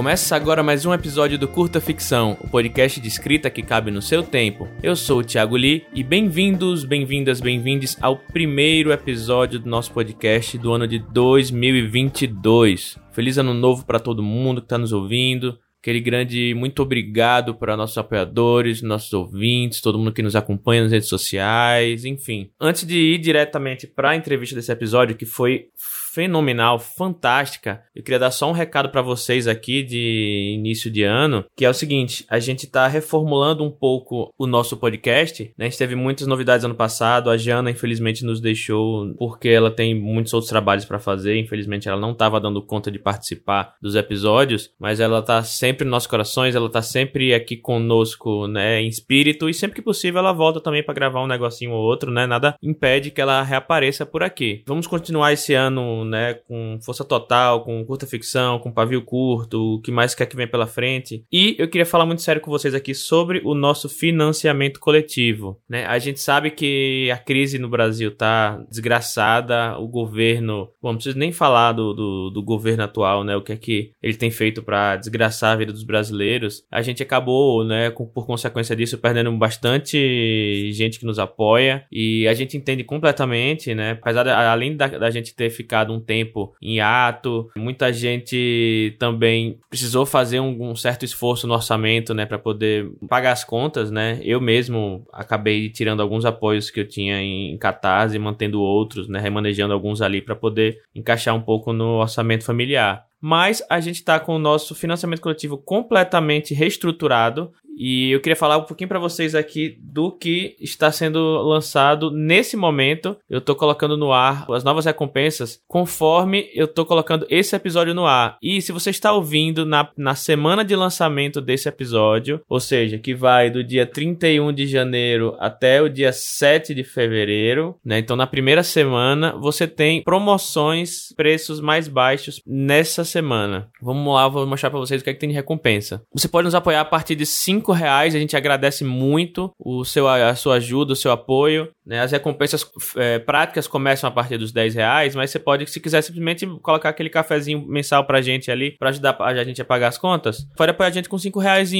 Começa agora mais um episódio do Curta Ficção, o podcast de escrita que cabe no seu tempo. Eu sou o Thiago Lee e bem-vindos, bem-vindas, bem-vindes ao primeiro episódio do nosso podcast do ano de 2022. Feliz ano novo para todo mundo que está nos ouvindo. Aquele grande muito obrigado para nossos apoiadores, nossos ouvintes, todo mundo que nos acompanha nas redes sociais, enfim. Antes de ir diretamente para a entrevista desse episódio, que foi fenomenal, fantástica. Eu queria dar só um recado para vocês aqui de início de ano, que é o seguinte: a gente está reformulando um pouco o nosso podcast. Né? A gente teve muitas novidades ano passado. A Jana, infelizmente, nos deixou porque ela tem muitos outros trabalhos para fazer. Infelizmente, ela não estava dando conta de participar dos episódios, mas ela está sempre nos nossos corações. Ela está sempre aqui conosco, né, em espírito. E sempre que possível, ela volta também para gravar um negocinho ou outro, né? Nada impede que ela reapareça por aqui. Vamos continuar esse ano né, com força total, com curta ficção, com pavio curto, o que mais quer que vem pela frente. E eu queria falar muito sério com vocês aqui sobre o nosso financiamento coletivo, né? A gente sabe que a crise no Brasil tá desgraçada, o governo, bom, não preciso nem falar do, do, do governo atual, né, o que é que ele tem feito para desgraçar a vida dos brasileiros. A gente acabou, né, com, por consequência disso, perdendo bastante gente que nos apoia e a gente entende completamente, né, apesar de, além da, da gente ter ficado um tempo em ato. Muita gente também precisou fazer um, um certo esforço no orçamento, né, para poder pagar as contas, né? Eu mesmo acabei tirando alguns apoios que eu tinha em Catarse, mantendo outros, né, remanejando alguns ali para poder encaixar um pouco no orçamento familiar mas a gente está com o nosso financiamento coletivo completamente reestruturado e eu queria falar um pouquinho para vocês aqui do que está sendo lançado nesse momento. Eu estou colocando no ar as novas recompensas conforme eu estou colocando esse episódio no ar. E se você está ouvindo na, na semana de lançamento desse episódio, ou seja, que vai do dia 31 de janeiro até o dia 7 de fevereiro, né? Então na primeira semana você tem promoções, preços mais baixos nessa semana. Vamos lá, vou mostrar para vocês o que, é que tem de recompensa. Você pode nos apoiar a partir de 5 cinco reais. A gente agradece muito o seu, a sua ajuda, o seu apoio. Né? As recompensas é, práticas começam a partir dos 10 reais, mas você pode, se quiser, simplesmente colocar aquele cafezinho mensal pra gente ali, pra ajudar a gente a pagar as contas. Pode apoiar a gente com 5 reais.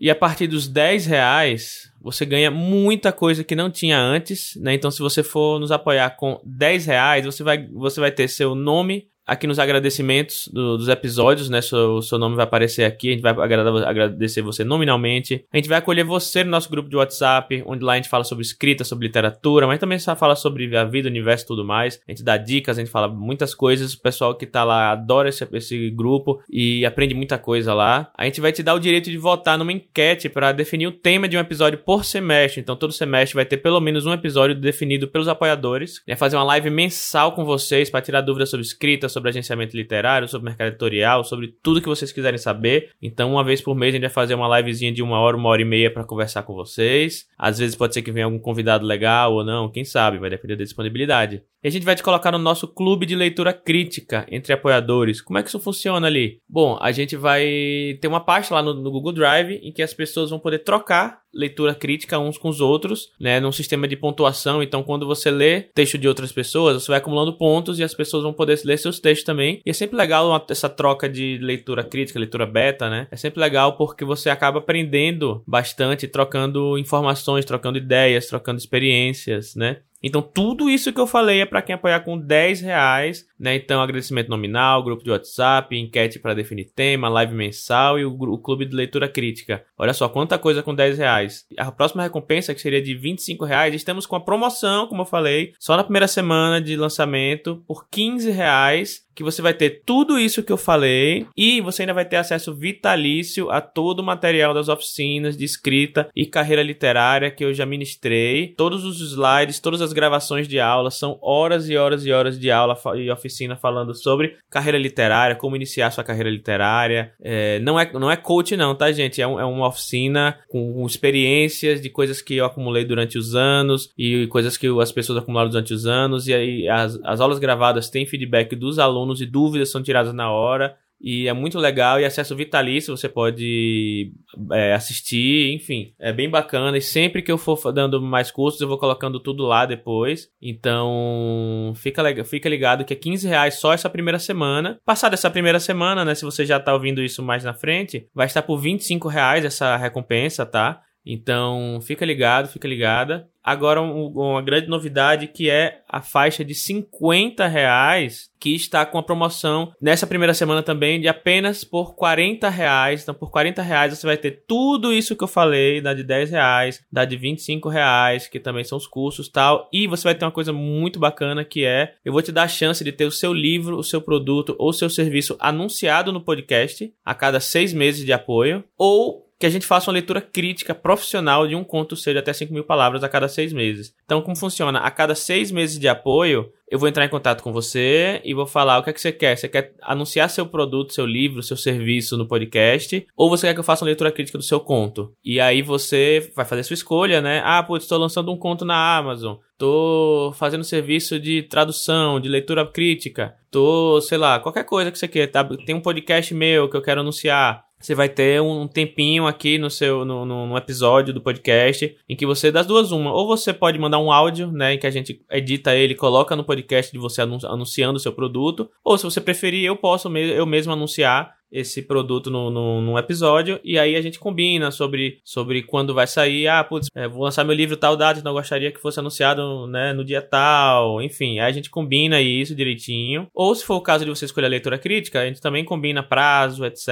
E a partir dos 10 reais, você ganha muita coisa que não tinha antes, né? Então, se você for nos apoiar com 10 reais, você vai, você vai ter seu nome aqui nos agradecimentos do, dos episódios, né? Seu, seu nome vai aparecer aqui, a gente vai agradecer você nominalmente. A gente vai acolher você no nosso grupo de WhatsApp, onde lá a gente fala sobre escrita, sobre literatura, mas também só fala sobre a vida, o universo e tudo mais. A gente dá dicas, a gente fala muitas coisas. O pessoal que tá lá adora esse, esse grupo e aprende muita coisa lá. A gente vai te dar o direito de votar numa enquete para definir o tema de um episódio por semestre. Então, todo semestre vai ter pelo menos um episódio definido pelos apoiadores. Vai fazer uma live mensal com vocês para tirar dúvidas sobre escrita, sobre agenciamento literário, sobre mercado editorial, sobre tudo que vocês quiserem saber. Então, uma vez por mês a gente vai fazer uma livezinha de uma hora, uma hora e meia para conversar com vocês. Às vezes pode ser que venha algum convidado legal ou não, quem sabe, vai depender da disponibilidade. E a gente vai te colocar no nosso clube de leitura crítica entre apoiadores. Como é que isso funciona ali? Bom, a gente vai ter uma pasta lá no, no Google Drive em que as pessoas vão poder trocar leitura crítica uns com os outros, né, num sistema de pontuação. Então, quando você lê texto de outras pessoas, você vai acumulando pontos e as pessoas vão poder ler seus textos também. E é sempre legal uma, essa troca de leitura crítica, leitura beta, né? É sempre legal porque você acaba aprendendo bastante, trocando informações, trocando ideias, trocando experiências, né? Então, tudo isso que eu falei é para quem apoiar com 10 reais, né? Então, agradecimento nominal, grupo de WhatsApp, enquete para definir tema, live mensal e o, o, clube de leitura crítica. Olha só, quanta coisa com 10 reais. A próxima recompensa, que seria de 25 reais, estamos com a promoção, como eu falei, só na primeira semana de lançamento, por 15 reais que você vai ter tudo isso que eu falei e você ainda vai ter acesso vitalício a todo o material das oficinas de escrita e carreira literária que eu já ministrei. Todos os slides, todas as gravações de aula são horas e horas e horas de aula e oficina falando sobre carreira literária, como iniciar sua carreira literária. É, não, é, não é coach não, tá gente? É, um, é uma oficina com, com experiências de coisas que eu acumulei durante os anos e coisas que as pessoas acumularam durante os anos e aí as, as aulas gravadas têm feedback dos alunos alunos e dúvidas são tiradas na hora. e é muito legal e acesso vitalício, você pode é, assistir, enfim, é bem bacana. E sempre que eu for dando mais cursos, eu vou colocando tudo lá depois. Então, fica, fica ligado que é 15 reais só essa primeira semana. Passada essa primeira semana, né? Se você já tá ouvindo isso mais na frente, vai estar por 25 reais essa recompensa, tá? Então, fica ligado, fica ligada. Agora, um, uma grande novidade que é a faixa de 50 reais, que está com a promoção nessa primeira semana também de apenas por 40 reais. Então, por 40 reais você vai ter tudo isso que eu falei, da de 10 reais, da de 25 reais, que também são os cursos tal. E você vai ter uma coisa muito bacana que é, eu vou te dar a chance de ter o seu livro, o seu produto ou seu serviço anunciado no podcast a cada seis meses de apoio. Ou que a gente faça uma leitura crítica profissional de um conto seu de até 5 mil palavras a cada seis meses. Então, como funciona? A cada seis meses de apoio, eu vou entrar em contato com você e vou falar o que é que você quer. Você quer anunciar seu produto, seu livro, seu serviço no podcast? Ou você quer que eu faça uma leitura crítica do seu conto? E aí você vai fazer sua escolha, né? Ah, putz, estou lançando um conto na Amazon. Tô fazendo serviço de tradução, de leitura crítica. Tô, sei lá, qualquer coisa que você quer. Tá? Tem um podcast meu que eu quero anunciar você vai ter um tempinho aqui no seu no, no, episódio do podcast em que você das duas uma. Ou você pode mandar um áudio né em que a gente edita ele coloca no podcast de você anunciando o seu produto. Ou se você preferir eu posso eu mesmo anunciar esse produto no, no, num episódio e aí a gente combina sobre, sobre quando vai sair. Ah, putz, é, vou lançar meu livro tal data, então gostaria que fosse anunciado né, no dia tal. Enfim, aí a gente combina isso direitinho. Ou se for o caso de você escolher a leitura crítica, a gente também combina prazo, etc.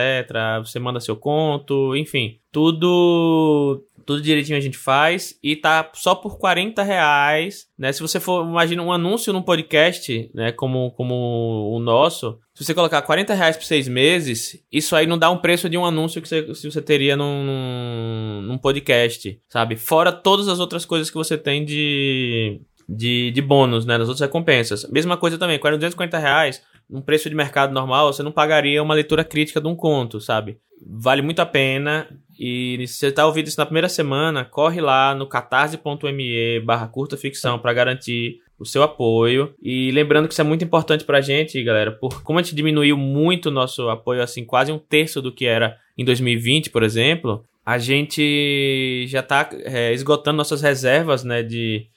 Você manda seu conto, enfim. Tudo tudo direitinho a gente faz e tá só por 40 reais, né? Se você for, imagina um anúncio num podcast, né? Como, como o nosso, se você colocar 40 reais por seis meses, isso aí não dá um preço de um anúncio que você, que você teria num, num, num podcast, sabe? Fora todas as outras coisas que você tem de, de, de bônus, né? Nas outras recompensas. Mesma coisa também, com 250 reais, um preço de mercado normal, você não pagaria uma leitura crítica de um conto, sabe? Vale muito a pena. E se você está ouvindo isso na primeira semana, corre lá no catarse.me barra curta ficção para garantir o seu apoio. E lembrando que isso é muito importante para a gente, galera, por como a gente diminuiu muito o nosso apoio, assim, quase um terço do que era em 2020, por exemplo, a gente já está é, esgotando nossas reservas, né, de,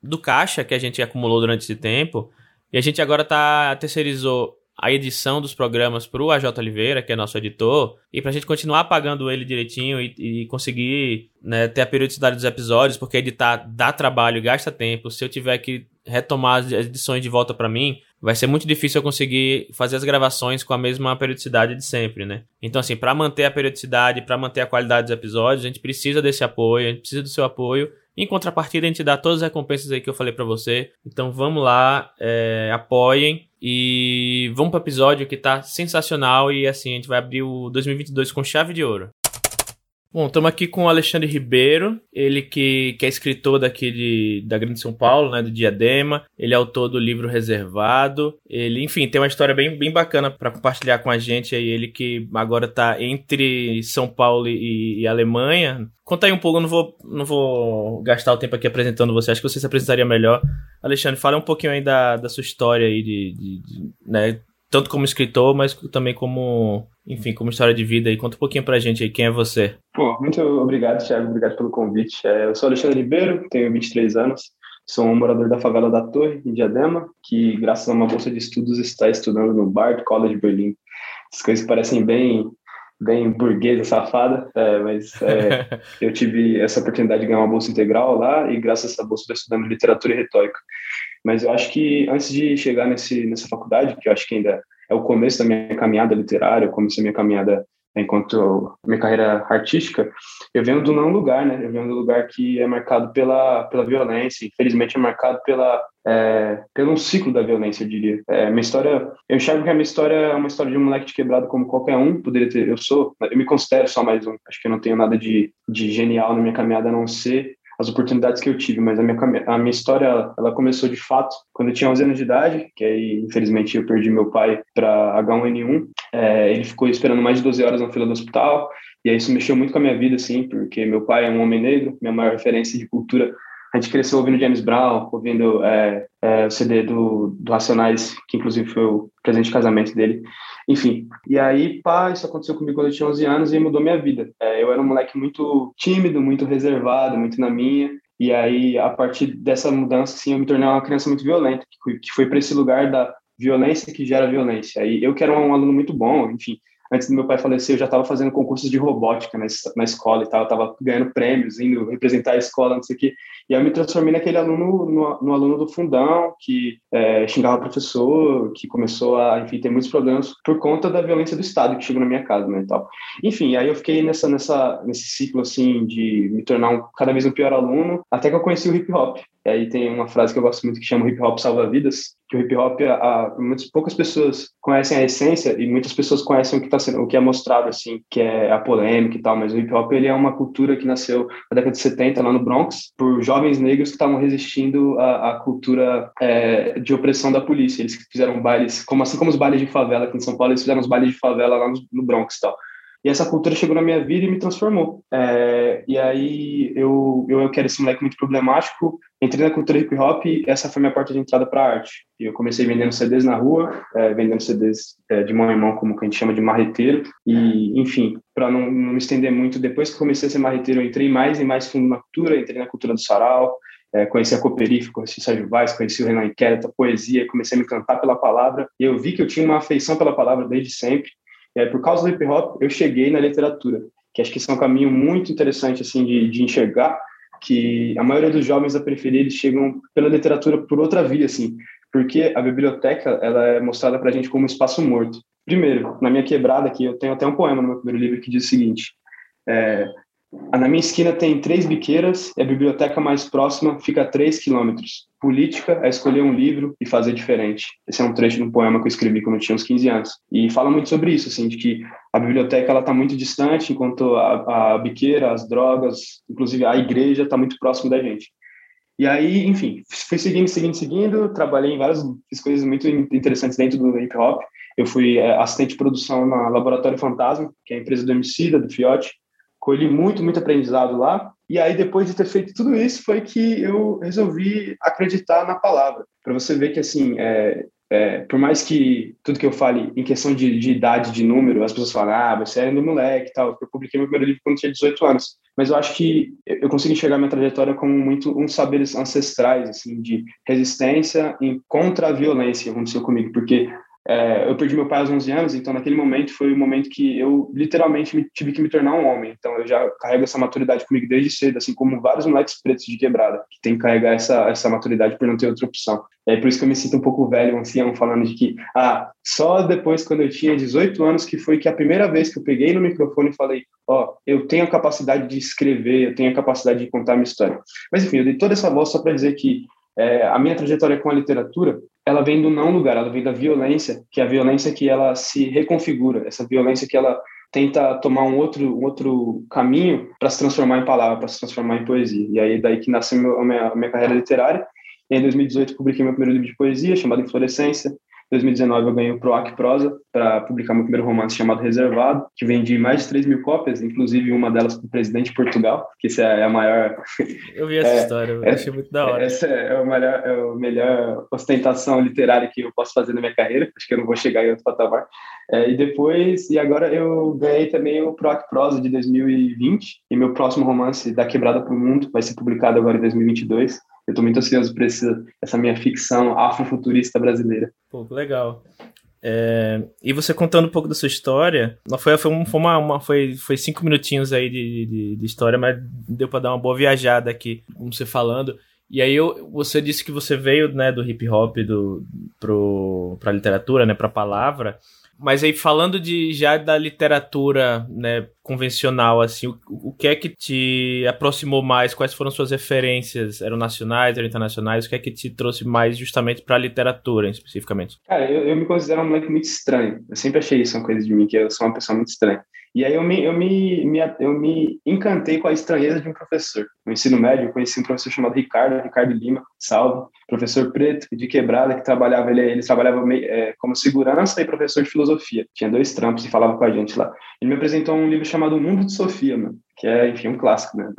do caixa que a gente acumulou durante esse tempo. E a gente agora tá terceirizou a edição dos programas para o AJ Oliveira, que é nosso editor, e para a gente continuar pagando ele direitinho e, e conseguir né, ter a periodicidade dos episódios, porque editar dá trabalho, gasta tempo. Se eu tiver que retomar as edições de volta para mim, vai ser muito difícil eu conseguir fazer as gravações com a mesma periodicidade de sempre, né? Então, assim, para manter a periodicidade, para manter a qualidade dos episódios, a gente precisa desse apoio, a gente precisa do seu apoio. Em contrapartida, a gente dá todas as recompensas aí que eu falei para você. Então, vamos lá, é, apoiem e vamos para o episódio que tá sensacional e assim, a gente vai abrir o 2022 com chave de ouro. Bom, estamos aqui com o Alexandre Ribeiro, ele que, que é escritor daqui de, da Grande São Paulo, né, do Diadema. Ele é autor do livro Reservado. Ele, enfim, tem uma história bem, bem bacana para compartilhar com a gente aí. Ele que agora está entre São Paulo e, e, Alemanha. Conta aí um pouco, eu não vou, não vou gastar o tempo aqui apresentando você, acho que você se apresentaria melhor. Alexandre, fala um pouquinho aí da, da sua história aí, de, de, de né, tanto como escritor, mas também como, enfim, como história de vida. E conta um pouquinho pra gente aí, quem é você? Pô, muito obrigado, Thiago, obrigado pelo convite. É, eu sou Alexandre Ribeiro, tenho 23 anos, sou um morador da favela da Torre, em Diadema, que graças a uma bolsa de estudos está estudando no Bard College Berlim. As coisas parecem bem bem burguesa, safada, é, mas é, eu tive essa oportunidade de ganhar uma bolsa integral lá e graças a essa bolsa estou estudando literatura e retórica. Mas eu acho que antes de chegar nesse, nessa faculdade, que eu acho que ainda é o começo da minha caminhada literária, o começo da minha caminhada enquanto minha carreira artística, eu venho do não lugar, né? Eu venho do lugar que é marcado pela, pela violência, infelizmente é marcado pela, é, pelo ciclo da violência, eu diria. É, minha história, eu enxergo que a minha história é uma história de um moleque de quebrado como qualquer um, poderia ter, eu sou, eu me considero só mais um, acho que eu não tenho nada de, de genial na minha caminhada, a não ser as oportunidades que eu tive, mas a minha, a minha história ela começou de fato quando eu tinha 11 anos de idade, que aí infelizmente eu perdi meu pai para H1N1. É, ele ficou esperando mais de 12 horas na fila do hospital, e aí isso mexeu muito com a minha vida, assim, porque meu pai é um homem negro, minha maior referência de cultura. A gente cresceu ouvindo James Brown, ouvindo é, é, o CD do, do Racionais, que inclusive foi o presente de casamento dele. Enfim, e aí, pá, isso aconteceu comigo quando eu tinha 11 anos e mudou minha vida. É, eu era um moleque muito tímido, muito reservado, muito na minha. E aí, a partir dessa mudança, assim, eu me tornei uma criança muito violenta, que, foi para esse lugar da violência que gera violência. Aí eu que era um aluno muito bom, enfim, antes do meu pai falecer, eu já estava fazendo concursos de robótica na, na escola e tal, eu estava ganhando prêmios, indo representar a escola, não sei o quê. E aí eu me transformei naquele aluno, no, no aluno do fundão, que é, xingava o professor, que começou a, enfim, ter muitos problemas por conta da violência do Estado que chegou na minha casa, né, e tal. Enfim, aí eu fiquei nessa, nessa, nesse ciclo, assim, de me tornar um, cada vez um pior aluno, até que eu conheci o hip hop. E aí tem uma frase que eu gosto muito que chama hip hop salva vidas, que o hip hop, a, a, muitas poucas pessoas conhecem a essência e muitas pessoas conhecem o que está sendo, o que é mostrado assim, que é a polêmica e tal, mas o hip hop ele é uma cultura que nasceu na década de 70 lá no Bronx por jovens negros que estavam resistindo à, à cultura é, de opressão da polícia. Eles fizeram bailes, como assim como os bailes de favela aqui em São Paulo, eles fizeram os bailes de favela lá no, no Bronx e tal. E essa cultura chegou na minha vida e me transformou. É, e aí eu, eu, eu quero esse moleque muito problemático, entrei na cultura hip hop e essa foi minha porta de entrada para arte. E eu comecei vendendo CDs na rua, é, vendendo CDs é, de mão em mão, como que a gente chama de marreteiro. E, enfim, para não, não me estender muito, depois que comecei a ser marreteiro, eu entrei mais e mais fundo na cultura, entrei na cultura do sarau, é, conheci a Cooperife, conheci o Sérgio Vaz, conheci o Renan Inquérito, a poesia, comecei a me cantar pela palavra, e eu vi que eu tinha uma afeição pela palavra desde sempre, aí, por causa do hip hop, eu cheguei na literatura, que acho que isso é um caminho muito interessante assim de, de enxergar, que a maioria dos jovens da periferia eles chegam pela literatura por outra via, assim, porque a biblioteca ela é mostrada para a gente como um espaço morto. Primeiro, na minha quebrada aqui, eu tenho até um poema no meu primeiro livro que diz o seguinte: é, na minha esquina tem três biqueiras e a biblioteca mais próxima fica a três quilômetros. Política é escolher um livro e fazer diferente. Esse é um trecho de um poema que eu escrevi quando eu tinha uns 15 anos. E fala muito sobre isso, assim, de que a biblioteca ela está muito distante, enquanto a, a biqueira, as drogas, inclusive a igreja está muito próximo da gente. E aí, enfim, fui seguindo, seguindo, seguindo, trabalhei em várias coisas muito interessantes dentro do hip hop. Eu fui é, assistente de produção na Laboratório Fantasma, que é a empresa do Emicida, do Fiote colhi muito, muito aprendizado lá. E aí, depois de ter feito tudo isso, foi que eu resolvi acreditar na palavra. Para você ver que, assim, é, é, por mais que tudo que eu fale em questão de, de, idade, de número, as pessoas falam, ah, você é no moleque e tal. Eu publiquei meu primeiro livro quando tinha 18 anos. Mas eu acho que eu consigo enxergar minha trajetória como muito uns saberes ancestrais, assim, de resistência em contra a violência que aconteceu comigo. Porque é, eu perdi meu pai aos 11 anos, então naquele momento foi o momento que eu literalmente me, tive que me tornar um homem. Então eu já carrego essa maturidade comigo desde cedo, assim como vários moleques pretos de quebrada, que tem que carregar essa, essa maturidade por não ter outra opção. É por isso que eu me sinto um pouco velho, um ancião, falando de que, ah, só depois quando eu tinha 18 anos que foi que a primeira vez que eu peguei no microfone e falei, ó, oh, eu tenho a capacidade de escrever, eu tenho a capacidade de contar minha história. Mas enfim, eu dei toda essa voz só para dizer que é, a minha trajetória com a literatura, ela vem do não lugar, ela vem da violência, que é a violência que ela se reconfigura, essa violência que ela tenta tomar um outro, um outro caminho para se transformar em palavra, para se transformar em poesia. E aí daí que nasceu a minha, a minha carreira literária. Em 2018 publiquei meu primeiro livro de poesia, chamado Inflorescência. 2019 eu ganhei o PROAC Prosa para publicar meu primeiro romance chamado Reservado, que vendi mais de 3 mil cópias, inclusive uma delas para o presidente de Portugal, que essa é a maior... Eu vi essa é, história, eu é, achei muito da hora. Essa é a, melhor, é a melhor ostentação literária que eu posso fazer na minha carreira, acho que eu não vou chegar em outro patamar. É, e depois, e agora eu ganhei também o PROAC Prosa de 2020, e meu próximo romance, Da Quebrada para o Mundo, vai ser publicado agora em 2022. Eu estou muito ansioso por esse, essa minha ficção afrofuturista brasileira. Pô, legal. É, e você contando um pouco da sua história, foi, foi, foi, uma, uma, foi, foi cinco minutinhos aí de, de, de história, mas deu para dar uma boa viajada aqui, como você falando. E aí eu, você disse que você veio né, do hip hop do, pro, pra literatura, né, pra palavra. Mas aí falando de já da literatura, né, convencional assim, o, o que é que te aproximou mais? Quais foram suas referências? Eram nacionais, eram internacionais? O que é que te trouxe mais justamente para a literatura, especificamente? Cara, eu, eu me considero um moleque muito estranho. Eu sempre achei isso uma coisa de mim, que eu sou uma pessoa muito estranha. E aí eu me, eu me, me, eu me encantei com a estranheza de um professor. No ensino médio, eu conheci um professor chamado Ricardo, Ricardo Lima, salve, professor preto de quebrada, que trabalhava, ele, ele trabalhava é, como segurança e professor de filosofia. Tinha dois trampos e falava com a gente lá. Ele me apresentou um livro chamado O Mundo de Sofia, mano, que é, enfim, um clássico, né?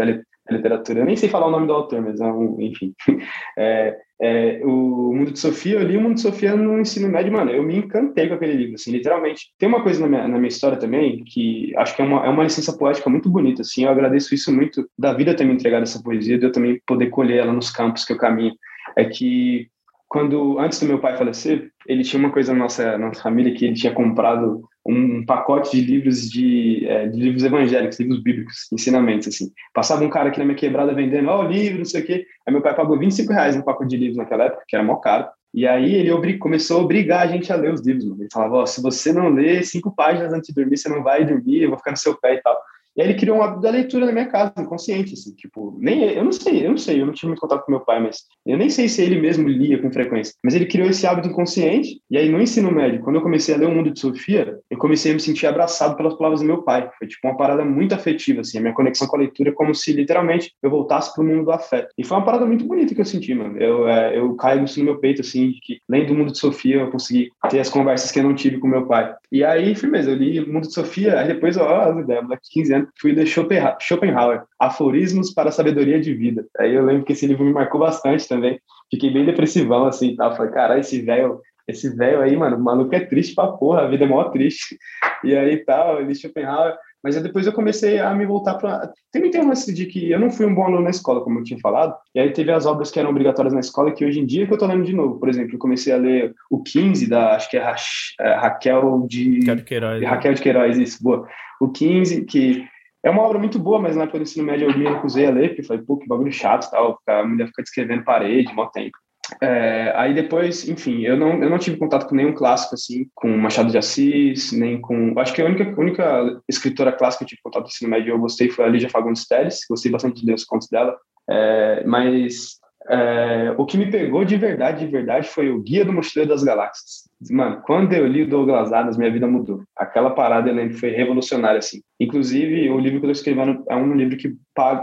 Literatura. Eu nem sei falar o nome do autor, mas é enfim. É, é, o Mundo de Sofia, eu li o Mundo de Sofia no ensino médio, mano, eu me encantei com aquele livro, assim, literalmente. Tem uma coisa na minha, na minha história também, que acho que é uma, é uma licença poética muito bonita, assim, eu agradeço isso muito, da vida ter me entregado essa poesia, de eu também poder colher ela nos campos que eu caminho. É que quando antes do meu pai falecer, ele tinha uma coisa na nossa, nossa família que ele tinha comprado um pacote de livros de, é, de, livros evangélicos, livros bíblicos, ensinamentos, assim. Passava um cara aqui na minha quebrada vendendo, ó, oh, livro, não sei o quê. Aí meu pai pagou 25 reais no pacote de livros naquela época, que era mó caro. E aí ele começou a obrigar a gente a ler os livros, mano. Ele falava, ó, oh, se você não ler cinco páginas antes de dormir, você não vai dormir, eu vou ficar no seu pé e tal. E aí ele criou um hábito da leitura na minha casa, inconsciente, assim, tipo, nem eu não sei, eu não sei, eu não tive muito contato com meu pai, mas eu nem sei se ele mesmo lia com frequência, mas ele criou esse hábito inconsciente. E aí no ensino médio, quando eu comecei a ler o Mundo de Sofia, eu comecei a me sentir abraçado pelas palavras do meu pai. Foi tipo uma parada muito afetiva, assim, a minha conexão com a leitura é como se literalmente eu voltasse para o mundo do afeto. E foi uma parada muito bonita que eu senti, mano. Eu é, eu caio isso no meu peito, assim, de que lendo o Mundo de Sofia eu consegui ter as conversas que eu não tive com meu pai. E aí, firmeza, eu li o Mundo de Sofia, aí depois, ó, as ideias, 15 anos, fui ler Schopenhauer, Aforismos para a Sabedoria de Vida. Aí eu lembro que esse livro me marcou bastante também. Fiquei bem depressivão, assim, tal. Falei, caralho, esse velho, esse velho aí, mano, o maluco é triste pra porra, a vida é mó triste. E aí tal, ele Schopenhauer. Mas aí depois eu comecei a me voltar para. Também tem um lance de que eu não fui um bom aluno na escola, como eu tinha falado, e aí teve as obras que eram obrigatórias na escola, que hoje em dia que eu tô lendo de novo. Por exemplo, eu comecei a ler o 15 da, acho que é, Ra é Raquel de. Raquel de Queiroz. Raquel de Queiroz, isso, boa. O 15, que é uma obra muito boa, mas na época do ensino médio eu me recusei a ler, porque falei, pô, que bagulho chato e tal, a mulher fica descrevendo parede, mó tempo. É, aí depois, enfim, eu não, eu não tive contato com nenhum clássico, assim, com Machado de Assis, nem com... Acho que a única, única escritora clássica que eu tive contato no ensino médio eu gostei foi a Lígia Fagundes Teles, gostei bastante de ler os contos dela, é, mas é, o que me pegou de verdade, de verdade, foi o Guia do Mochileiro das Galáxias. Mano, quando eu li Douglas Adams, minha vida mudou. Aquela parada, eu lembro, foi revolucionária, assim. Inclusive, o livro que eu estou escrevendo é um livro que,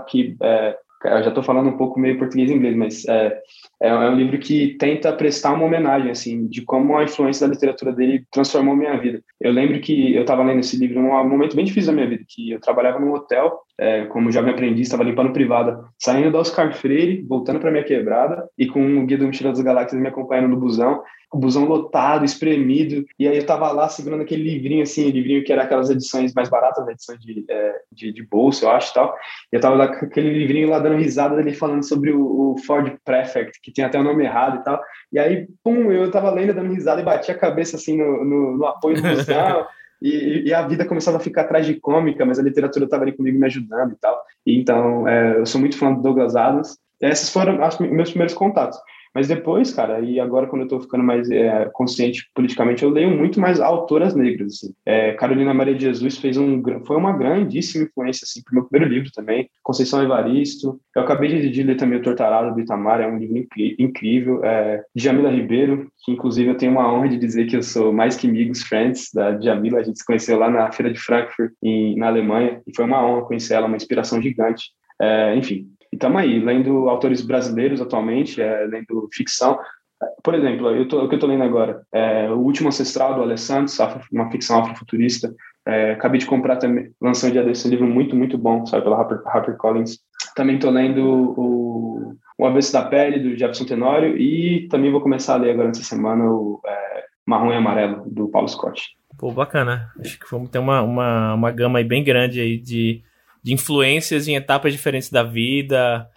que é, eu já estou falando um pouco meio português e inglês, mas é, é, é, um livro que tenta prestar uma homenagem, assim, de como a influência da literatura dele transformou minha vida. Eu lembro que eu estava lendo esse livro num momento bem difícil da minha vida, que eu trabalhava num hotel, é, como jovem aprendiz, estava limpando privada, saindo da Oscar Freire, voltando para minha quebrada, e com o Guia do Mochila das Galáxias me acompanhando no busão, o busão lotado, espremido, e aí eu tava lá segurando aquele livrinho, assim, livrinho que era aquelas edições mais baratas, edições de, é, de, de bolsa, eu acho, e tal, e eu tava lá com aquele livrinho lá dando risada dele falando sobre o, o, Ford Prefect, que tem até o nome errado e tal, e aí, pum, eu tava lendo, dando risada e bati a cabeça, assim, no, no, no apoio do busão, E, e, a vida começava a ficar tragicômica, mas a literatura estava ali comigo me ajudando e tal. E, então, é, eu sou muito fã do Douglas Adams. Esses foram os meus primeiros contatos. Mas depois, cara, e agora quando eu tô ficando mais é, consciente politicamente, eu leio muito mais autoras negras, assim. É, Carolina Maria de Jesus fez um, foi uma grandíssima influência, assim, pro meu primeiro livro também. Conceição Evaristo. Eu acabei de, ler também O Tortarado, do Itamar, é um livro incrível. É, Jamila Ribeiro, que inclusive eu tenho uma honra de dizer que eu sou mais que amigos, friends, da Jamila. A gente se conheceu lá na Feira de Frankfurt, em, na Alemanha, e foi uma honra conhecer ela, uma inspiração gigante. É, enfim, e estamos aí, lendo autores brasileiros atualmente, é, lendo ficção. Por exemplo, eu tô, o que eu estou lendo agora é O Último Ancestral, do Alessandro, uma ficção afrofuturista. É, acabei de comprar também, lançando dia desse livro muito, muito bom, sabe, pela Harper, Harper Collins. Também estou lendo o, o Avesso da Pele, do Jefferson Tenório, e também vou começar a ler agora nessa semana o é, Marrom e Amarelo, do Paulo Scott. Pô, bacana. Acho que vamos ter uma, uma, uma gama aí bem grande aí de de influências em etapas diferentes da vida.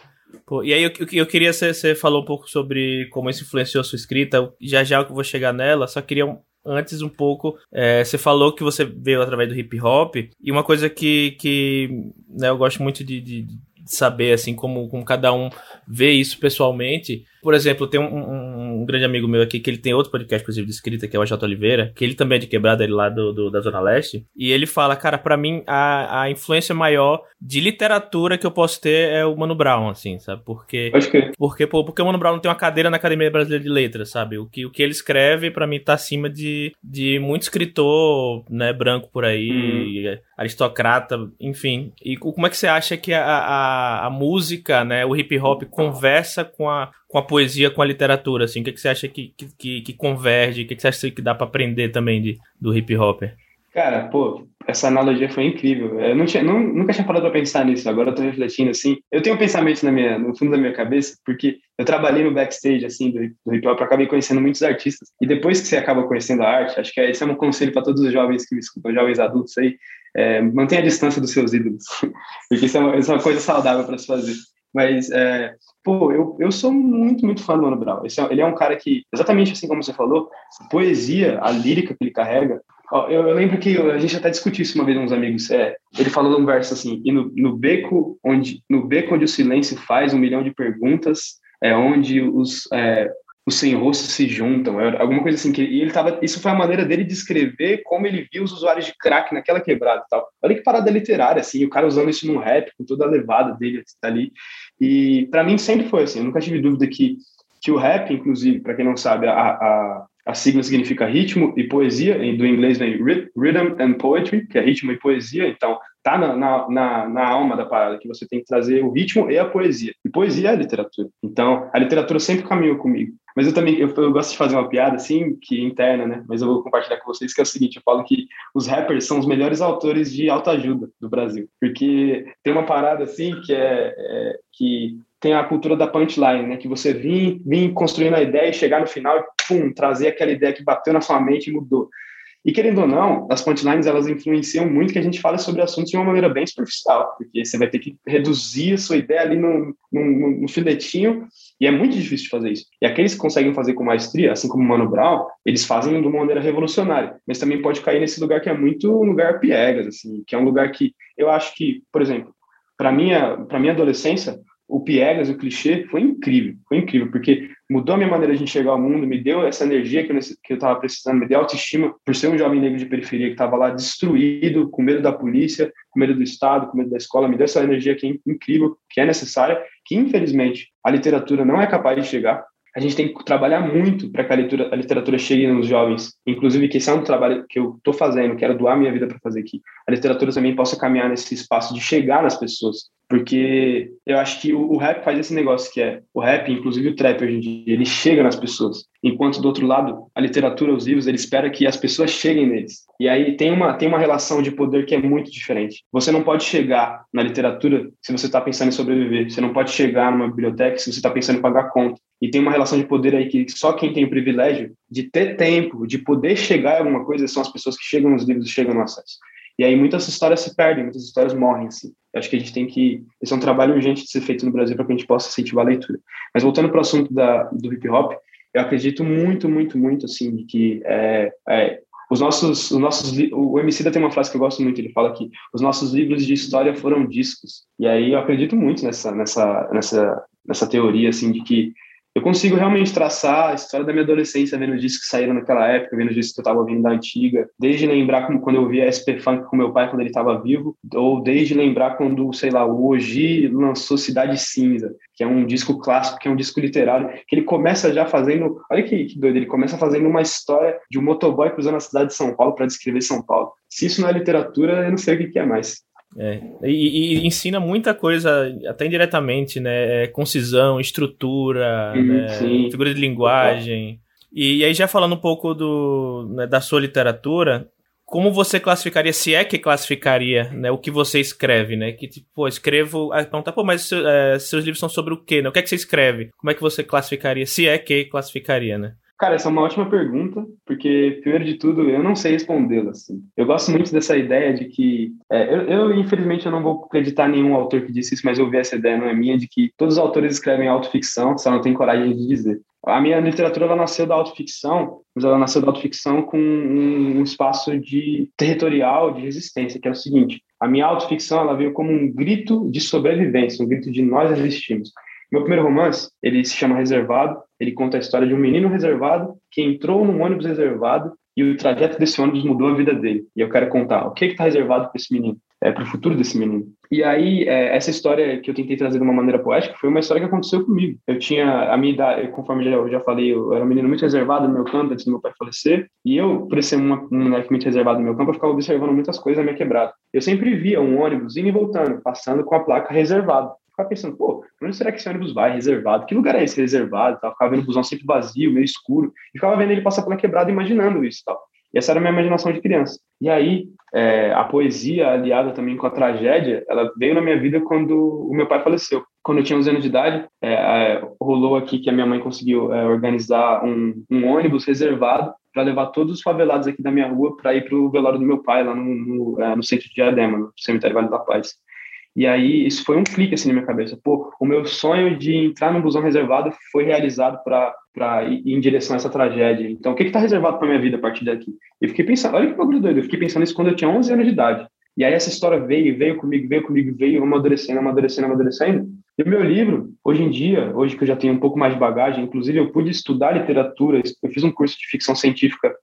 Pô, e aí eu, eu queria, você falou um pouco sobre como isso influenciou a sua escrita, já já eu vou chegar nela, só queria antes um pouco, é, você falou que você veio através do hip hop, e uma coisa que, que né, eu gosto muito de, de, de saber, assim, como, como cada um vê isso pessoalmente, por exemplo, tem um, um, um, grande amigo meu aqui que ele tem outro podcast, inclusive, de escrita, que é o J. Oliveira, que ele também é de quebrada, ele lá do, do da Zona Leste. E ele fala, cara, para mim, a, a influência maior de literatura que eu posso ter é o Mano Brown, assim, sabe? Porque. Acho que. Porque, pô, porque o Mano Brown não tem uma cadeira na Academia Brasileira de Letras, sabe? O que, o que ele escreve, para mim, tá acima de, de muito escritor, né, branco por aí, uhum. aristocrata, enfim. E como é que você acha que a, a, a música, né, o hip hop conversa com a com a poesia, com a literatura, assim? O que, que você acha que, que, que converge? O que, que você acha que dá para aprender também de, do hip hop? Cara, pô, essa analogia foi incrível. Eu tinha, não, nunca tinha parado para pensar nisso. Agora eu tô refletindo assim. Eu tenho um pensamento na minha, no fundo da minha cabeça, porque eu trabalhei no backstage assim do, do hip hop, acabei conhecendo muitos artistas. E depois que você acaba conhecendo a arte, acho que esse é um conselho para todos os jovens que me escutam, jovens adultos aí, é, mantenha a distância dos seus ídolos, porque isso é uma, isso é uma coisa saudável para se fazer. Mas, é, pô, eu, eu sou muito, muito fã do Mano Brown. É, ele é um cara que, exatamente assim como você falou, a poesia, a lírica que ele carrega. Ó, eu, eu, lembro que a gente até discutiu isso uma vez com uns amigos. É, ele falou um verso assim: e no, no, beco onde, no beco onde o silêncio faz um milhão de perguntas, é onde os, é, os sem rosto se juntam, é alguma coisa assim que ele tava, isso foi a maneira dele descrever como ele viu os usuários de crack naquela quebrada e tal. Olha que parada literária assim, o cara usando isso num rap com toda a levada dele ali. E para mim sempre foi assim, eu nunca tive dúvida que que o rap, inclusive, para quem não sabe, a, a, a sigla significa ritmo e poesia, do inglês vem rhythm and poetry, que é ritmo e poesia, então tá na, na, na, alma da parada, que você tem que trazer o ritmo e a poesia. E poesia é a literatura. Então, a literatura sempre caminhou comigo. Mas eu também, eu, eu, gosto de fazer uma piada, assim, que é interna, né? Mas eu vou compartilhar com vocês, que é o seguinte, eu falo que os rappers são os melhores autores de autoajuda do Brasil. Porque tem uma parada, assim, que é, é que tem a cultura da punchline, né? Que você vir construindo a ideia e chegar no final e, pum, trazer aquela ideia que bateu na sua mente e mudou. E querendo ou não, as punchlines elas influenciam muito que a gente fale sobre assuntos de uma maneira bem superficial, porque você vai ter que reduzir a sua ideia ali no, no, no filetinho, e é muito difícil de fazer isso. E aqueles que conseguem fazer com maestria, assim como o Mano Brown, eles fazem de uma maneira revolucionária, mas também pode cair nesse lugar que é muito um lugar piegas, assim, que é um lugar que eu acho que, por exemplo, para minha para minha adolescência, o Piegas, o clichê, foi incrível, foi incrível, porque mudou a minha maneira de enxergar o mundo, me deu essa energia que eu estava precisando, me deu autoestima por ser um jovem negro de periferia que estava lá destruído, com medo da polícia, com medo do Estado, com medo da escola, me deu essa energia que é incrível, que é necessária, que infelizmente a literatura não é capaz de chegar, a gente tem que trabalhar muito para que a literatura, a literatura, chegue nos jovens. Inclusive, que esse é um trabalho que eu estou fazendo, quero doar minha vida para fazer aqui. A literatura também possa caminhar nesse espaço de chegar nas pessoas. Porque eu acho que o, o, rap faz esse negócio que é o rap, inclusive o trap hoje em dia, ele chega nas pessoas. Enquanto do outro lado, a literatura, os livros, ele espera que as pessoas cheguem neles. E aí tem uma, tem uma relação de poder que é muito diferente. Você não pode chegar na literatura se você está pensando em sobreviver. Você não pode chegar numa biblioteca se você está pensando em pagar conta. E tem uma relação de poder aí que só quem tem o privilégio de ter tempo, de poder chegar em alguma coisa, são as pessoas que chegam nos livros e chegam no acesso. E aí muitas histórias se perdem, muitas histórias morrem, assim. Acho que a gente tem que... Esse é um trabalho urgente de ser feito no Brasil para que a gente possa incentivar a leitura. Mas voltando para o assunto da, do hip hop, eu acredito muito, muito, muito, assim, de que é, é, os nossos, os nossos, o Emicida tem uma frase que eu gosto muito, ele fala que os nossos livros de história foram discos. E aí eu acredito muito nessa, nessa, nessa, nessa teoria, assim, de que eu consigo realmente traçar a história da minha adolescência, vendo os discos que saíram naquela época, vendo os discos que eu estava ouvindo da antiga, desde lembrar como, quando eu via SP Funk com meu pai quando ele estava vivo, ou desde lembrar quando, sei lá, o Oji lançou Cidade Cinza, que é um disco clássico, que é um disco literário, que ele começa já fazendo, olha que, que doido, ele começa fazendo uma história de um motoboy cruzando a cidade de São Paulo para descrever São Paulo. Se isso não é literatura, eu não sei o que é mais. É, e, e, ensina muita coisa, até indiretamente, né? É, concisão, estrutura, hum, né? figura de linguagem. E, e, aí, já falando um pouco do, né, da sua literatura, como você classificaria, se é que classificaria, né, o que você escreve, né? Que tipo, pô, escrevo. Aí pergunta, pô, mas é, seus livros são sobre o quê? Né? O que é que você escreve? Como é que você classificaria, se é que classificaria, né? Cara, essa é uma ótima pergunta, porque, primeiro de tudo, eu não sei respondê-la. Assim. Eu gosto muito dessa ideia de que. É, eu, eu, infelizmente, eu não vou acreditar nenhum autor que disse isso, mas eu vi essa ideia, não é minha, de que todos os autores escrevem autoficção, só não tem coragem de dizer. A minha literatura ela nasceu da autoficção, mas ela nasceu da autoficção com um, um espaço de territorial, de resistência, que é o seguinte: a minha autoficção ela veio como um grito de sobrevivência, um grito de nós existimos. Meu primeiro romance, ele se chama Reservado. Ele conta a história de um menino reservado que entrou num ônibus reservado e o trajeto desse ônibus mudou a vida dele. E eu quero contar o que está reservado para esse menino, é, para o futuro desse menino. E aí, é, essa história que eu tentei trazer de uma maneira poética foi uma história que aconteceu comigo. Eu tinha a minha idade, conforme já, eu já falei, eu era um menino muito reservado no meu campo antes do meu pai falecer. E eu, por ser uma, um moleque muito reservado no meu campo, eu ficava observando muitas coisas na minha quebrada. Eu sempre via um ônibus indo e voltando, passando com a placa reservado ficava pensando, pô, onde será que esse ônibus vai? Reservado? Que lugar é esse reservado? Tal. Ficava vendo o busão sempre vazio, meio escuro. E ficava vendo ele passar pela quebrada, imaginando isso tal. E essa era a minha imaginação de criança. E aí, é, a poesia aliada também com a tragédia, ela veio na minha vida quando o meu pai faleceu. Quando eu tinha 11 anos de idade, é, é, rolou aqui que a minha mãe conseguiu é, organizar um, um ônibus reservado para levar todos os favelados aqui da minha rua para ir para o velório do meu pai, lá no, no, é, no centro de Diadema, no cemitério Vale da Paz. E aí isso foi um clique assim na minha cabeça. Pô, o meu sonho de entrar no busão reservado foi realizado para ir em direção a essa tragédia. Então, o que está reservado para minha vida a partir daqui? Eu fiquei pensando, olha que bagulho doido, eu fiquei pensando isso quando eu tinha 11 anos de idade. E aí essa história veio, veio comigo, veio comigo, veio amadurecendo, amadurecendo, amadurecendo. E o meu livro, hoje em dia, hoje que eu já tenho um pouco mais de bagagem, inclusive eu pude estudar literatura, eu fiz um curso de ficção científica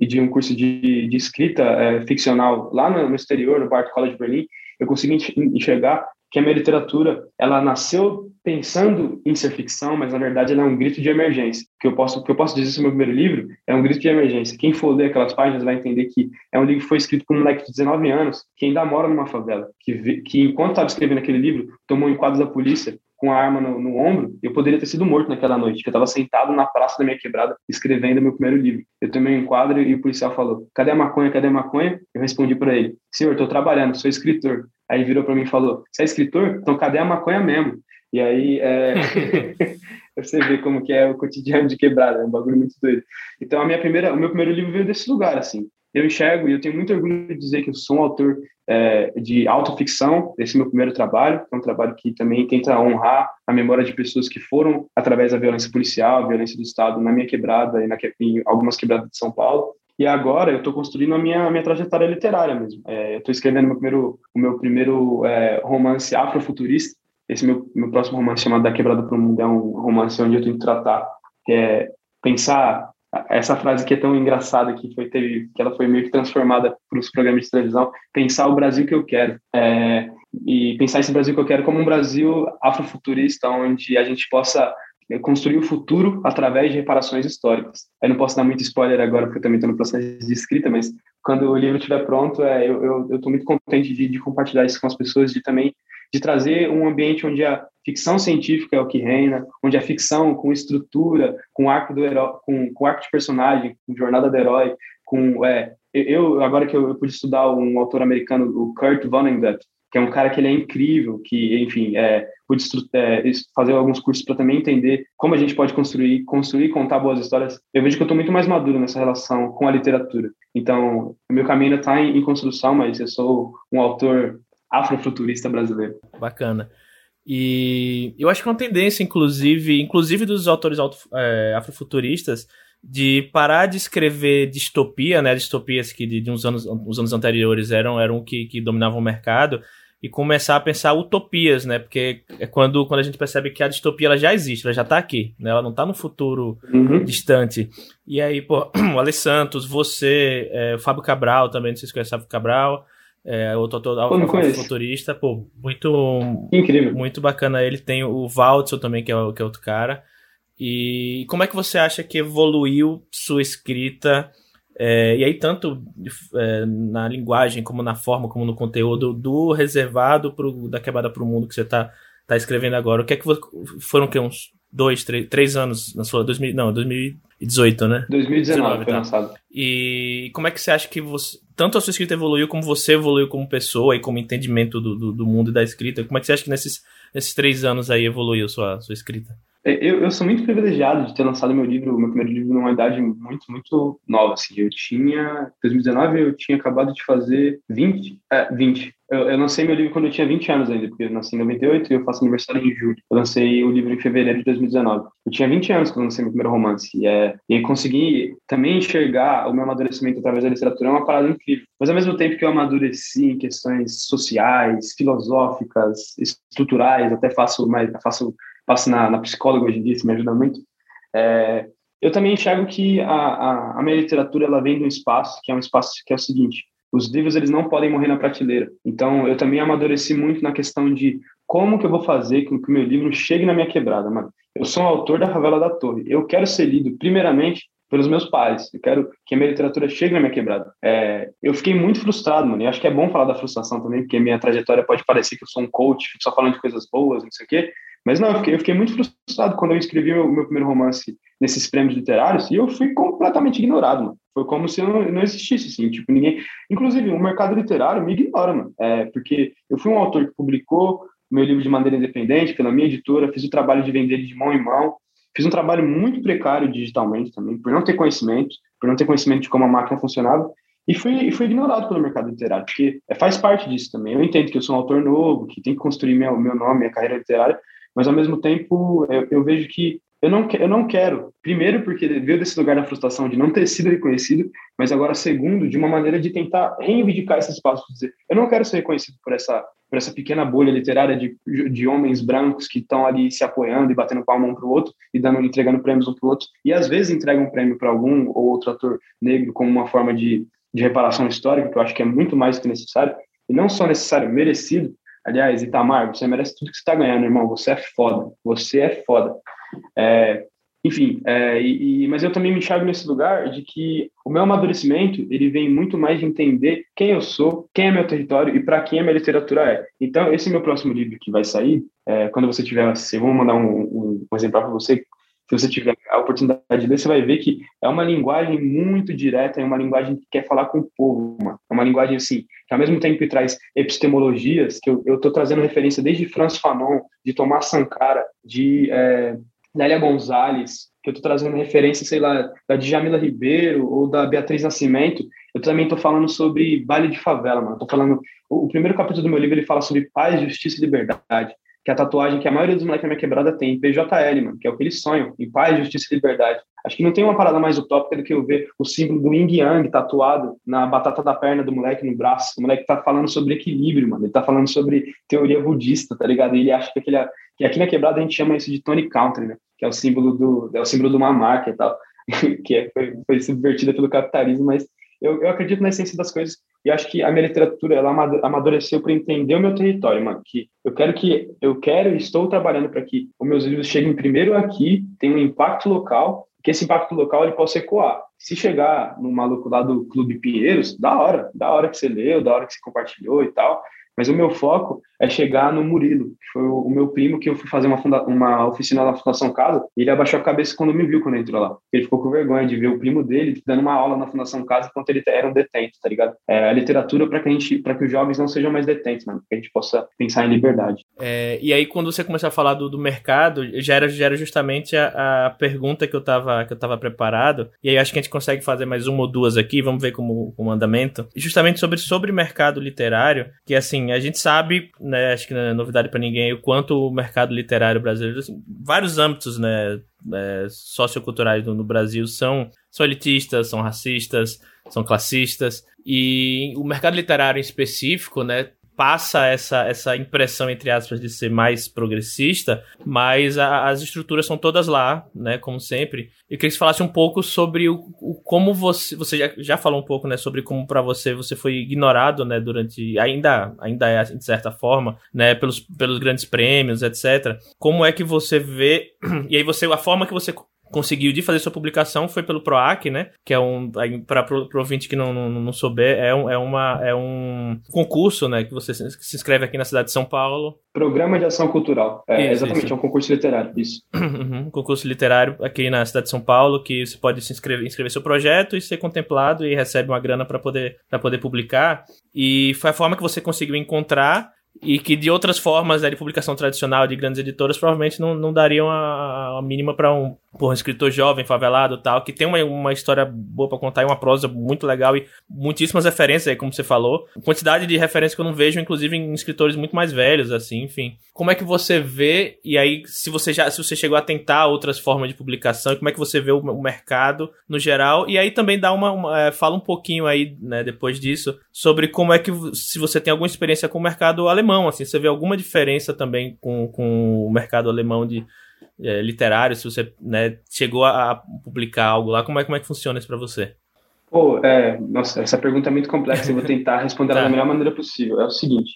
e de um curso de, de escrita é, ficcional lá no, no exterior, no Bard College Berlim, eu consegui enxergar que a minha literatura ela nasceu pensando em ser ficção, mas na verdade ela é um grito de emergência. Que eu posso, que eu posso dizer sobre o meu primeiro livro é um grito de emergência. Quem for ler aquelas páginas vai entender que é um livro que foi escrito por um moleque de 19 anos que ainda mora numa favela, que, que enquanto estava escrevendo aquele livro tomou enquadros da polícia com a arma no, no ombro, eu poderia ter sido morto naquela noite, que eu estava sentado na praça da minha quebrada escrevendo meu primeiro livro. Eu tomei um enquadro e o policial falou: "Cadê a maconha? Cadê a maconha?" Eu respondi para ele: "Senhor, estou trabalhando, sou escritor." Aí virou para mim e falou: Você é escritor? Então cadê a maconha mesmo? E aí é... você vê como que é o cotidiano de quebrada, é um bagulho muito doido. Então a minha primeira, o meu primeiro livro veio desse lugar, assim. Eu enxergo e eu tenho muito orgulho de dizer que eu sou um autor é, de autoficção, esse meu primeiro trabalho, é um trabalho que também tenta honrar a memória de pessoas que foram, através da violência policial, violência do Estado, na minha quebrada e na, em algumas quebradas de São Paulo, e agora eu estou construindo a minha, a minha trajetória literária mesmo. É, eu estou escrevendo meu primeiro, o meu primeiro é, romance afrofuturista. Esse meu, meu próximo romance chamado Da Quebrada para o Mundo é um romance onde eu tenho que tratar, que é pensar essa frase que é tão engraçada que foi teve, que ela foi meio que transformada para os programas de televisão, pensar o Brasil que eu quero. É, e pensar esse Brasil que eu quero como um Brasil afrofuturista, onde a gente possa construir o futuro através de reparações históricas. Eu não posso dar muito spoiler agora, porque eu também estou no processo de escrita, mas quando o livro estiver pronto, é, eu estou muito contente de, de, compartilhar isso com as pessoas, de também de trazer um ambiente onde a ficção científica é o que reina, onde a ficção com estrutura, com arco do herói, com, com arco de personagem, com jornada do herói, com é, eu agora que eu, eu pude estudar um autor americano, o Kurt Vonnegut, que é um cara que ele é incrível, que, enfim, é, pude é, fazer alguns cursos para também entender como a gente pode construir, construir, contar boas histórias. Eu vejo que eu estou muito mais maduro nessa relação com a literatura. Então, o meu caminho está em, em construção, mas eu sou um autor afrofuturista brasileiro. Bacana. E eu acho que é uma tendência, inclusive, inclusive dos autores auto, é, afrofuturistas, de parar de escrever distopia, né? Distopias que de, de uns anos, uns anos anteriores eram, eram que, que dominavam o mercado e começar a pensar utopias, né? Porque é quando, quando a gente percebe que a distopia ela já existe, ela já está aqui, né? Ela não está no futuro uhum. distante. E aí, pô, o Ale Santos, você, é, o Fábio Cabral também, não sei se conhece o Fábio Cabral, é, outro autor futurista, pô, muito incrível, muito bacana. Ele tem o Waltzel também, que é, que é outro cara. E como é que você acha que evoluiu sua escrita? É, e aí, tanto é, na linguagem, como na forma, como no conteúdo, do reservado pro, da quebrada para o mundo que você está tá escrevendo agora. O que é que foram que uns dois, três, três anos na sua. 2000, não, 2018, né? 2019 foi tá. lançado. E como é que você acha que você. Tanto a sua escrita evoluiu, como você evoluiu como pessoa e como entendimento do, do, do mundo e da escrita? Como é que você acha que nesses, nesses três anos aí evoluiu sua, sua escrita? É, eu, eu sou muito privilegiado de ter lançado meu livro, meu primeiro livro, numa idade muito, muito nova. Assim. Eu tinha, em 2019, eu tinha acabado de fazer 20, é, 20. Eu, eu, lancei meu livro quando eu tinha 20 anos ainda, porque eu nasci em 98 e eu faço aniversário em julho. Eu lancei o livro em fevereiro de 2019. Eu tinha 20 anos quando eu lancei meu primeiro romance. E, é, e consegui também enxergar o meu amadurecimento através da literatura é uma parada incrível. Mas ao mesmo tempo que eu amadureci em questões sociais, filosóficas, estruturais, até faço mais, faço passo na, na psicóloga hoje em dia, isso me ajuda muito. É, eu também enxergo que a, a, a, minha literatura ela vem de um espaço que é um espaço que é o seguinte: os livros eles não podem morrer na prateleira. Então eu também amadureci muito na questão de como que eu vou fazer com que o meu livro chegue na minha quebrada, mano. Eu sou um autor da Favela da Torre. Eu quero ser lido primeiramente pelos meus pais. Eu quero que a minha literatura chegue na minha quebrada. É, eu fiquei muito frustrado, mano. E acho que é bom falar da frustração também, porque minha trajetória pode parecer que eu sou um coach, só falando de coisas boas, não sei o quê. Mas não, eu fiquei, eu fiquei muito frustrado quando eu escrevi meu, meu primeiro romance nesses prêmios literários e eu fui completamente ignorado, mano. Foi como se eu não, não existisse, assim, tipo, ninguém... Inclusive, o mercado literário me ignora, mano, é, porque eu fui um autor que publicou meu livro de maneira independente pela minha editora, fiz o trabalho de vender de mão em mão, fiz um trabalho muito precário digitalmente também, por não ter conhecimento, por não ter conhecimento de como a máquina funcionava, e fui, fui ignorado pelo mercado literário, porque faz parte disso também. Eu entendo que eu sou um autor novo, que tem que construir meu, meu nome, minha carreira literária, mas ao mesmo tempo eu, eu vejo que eu não, eu não quero, primeiro porque veio desse lugar da frustração de não ter sido reconhecido, mas agora segundo, de uma maneira de tentar reivindicar esse espaço, dizer, eu não quero ser reconhecido por essa por essa pequena bolha literária de, de homens brancos que estão ali se apoiando e batendo palma um para o outro e dando entregando prêmios um para o outro e às vezes entregam um prêmio para algum ou outro ator negro como uma forma de, de reparação histórica que eu acho que é muito mais do que necessário e não só necessário merecido Aliás, Itamar, você merece tudo que você está ganhando, irmão. Você é foda. Você é foda. É, enfim, é, e, mas eu também me enxergo nesse lugar de que o meu amadurecimento ele vem muito mais de entender quem eu sou, quem é meu território e para quem a minha literatura é. Então, esse meu próximo livro que vai sair, é, quando você tiver, assim, vou mandar um, um, um exemplar para você, se você tiver a oportunidade de você vai ver que é uma linguagem muito direta, é uma linguagem que quer falar com o povo, mano. é uma linguagem assim, que ao mesmo tempo que traz epistemologias, que eu estou trazendo referência desde Franz Fanon, de Tomás Sankara, de é, Lélia Gonzalez, que eu estou trazendo referência, sei lá, da Djamila Ribeiro ou da Beatriz Nascimento, eu também estou falando sobre baile de favela, mano. Tô falando, o, o primeiro capítulo do meu livro ele fala sobre paz, justiça e liberdade que é a tatuagem que a maioria dos moleques na minha quebrada tem, PJL, mano, que é o que eles sonham, em paz, justiça e liberdade. Acho que não tem uma parada mais utópica do que eu ver o símbolo do Yin Yang tatuado na batata da perna do moleque no braço. O moleque tá falando sobre equilíbrio, mano. Ele tá falando sobre teoria budista, tá ligado? E ele acha que, aquele, que aqui na quebrada a gente chama isso de Tony Country, né? Que é o símbolo do, é o símbolo de uma marca e tal, que é, foi, foi subvertida pelo capitalismo, mas eu, eu acredito na essência das coisas e acho que a minha literatura ela amadureceu para entender o meu território, mano. Que eu quero que eu quero e estou trabalhando para que os meus livros cheguem primeiro aqui, tenham um impacto local, que esse impacto local ele possa ecoar. Se chegar no maluco lá do Clube Pinheiros, da hora, da hora que você leu, da hora que você compartilhou e tal, mas o meu foco é chegar no Murilo, que foi o, meu primo que eu fui fazer uma, funda, uma oficina na Fundação Casa, e ele abaixou a cabeça quando me viu quando entrou lá. Ele ficou com vergonha de ver o primo dele dando uma aula na Fundação Casa enquanto ele era um detento, tá ligado? É, a literatura para que a gente, para que os jovens não sejam mais detentos, mano, que a gente possa pensar em liberdade. É, e aí quando você começou a falar do, do mercado, já era, já era justamente a, a, pergunta que eu tava que eu tava preparado, e aí acho que a gente consegue fazer mais uma ou duas aqui, vamos ver como o andamento, justamente sobre sobre mercado literário, que assim a gente sabe, né, acho que não é novidade para ninguém, o quanto o mercado literário brasileiro, assim, vários âmbitos, né, é, socioculturais no, no Brasil são, são elitistas, são racistas, são classistas, e o mercado literário em específico, né, passa essa, essa impressão, entre aspas, de ser mais progressista, mas a, as estruturas são todas lá, né, como sempre. Eu queria que você falasse um pouco sobre o, o como você, você já, já falou um pouco, né, sobre como para você você foi ignorado, né, durante, ainda, ainda é de certa forma, né, pelos, pelos grandes prêmios, etc. Como é que você vê, e aí você, a forma que você conseguiu de fazer sua publicação foi pelo PROAC, né? Que é um. Para o ouvinte que não, não, não souber, é um, é, uma, é um concurso, né? Que você se inscreve aqui na cidade de São Paulo. Programa de Ação Cultural. É, isso, exatamente, isso. é um concurso literário, isso. Uhum, concurso literário aqui na cidade de São Paulo, que você pode se inscrever, inscrever seu projeto e ser contemplado e recebe uma grana para poder, poder publicar. E foi a forma que você conseguiu encontrar e que de outras formas né, de publicação tradicional de grandes editoras provavelmente não, não dariam a, a mínima para um, um escritor jovem, favelado tal, que tem uma, uma história boa para contar e uma prosa muito legal e muitíssimas referências aí, como você falou. Quantidade de referências que eu não vejo, inclusive em escritores muito mais velhos, assim, enfim. Como é que você vê, e aí, se você já se você chegou a tentar outras formas de publicação, como é que você vê o, o mercado no geral? E aí também dá uma, uma é, fala um pouquinho aí, né, depois disso, sobre como é que, se você tem alguma experiência com o mercado alemão, assim, você vê alguma diferença também com, com o mercado alemão de é, literário, se você né, chegou a, a, publicar algo lá, como é, como é que funciona isso para você? Pô, é, nossa, essa pergunta é muito complexa, eu vou tentar responder tá. da melhor maneira possível. É o seguinte,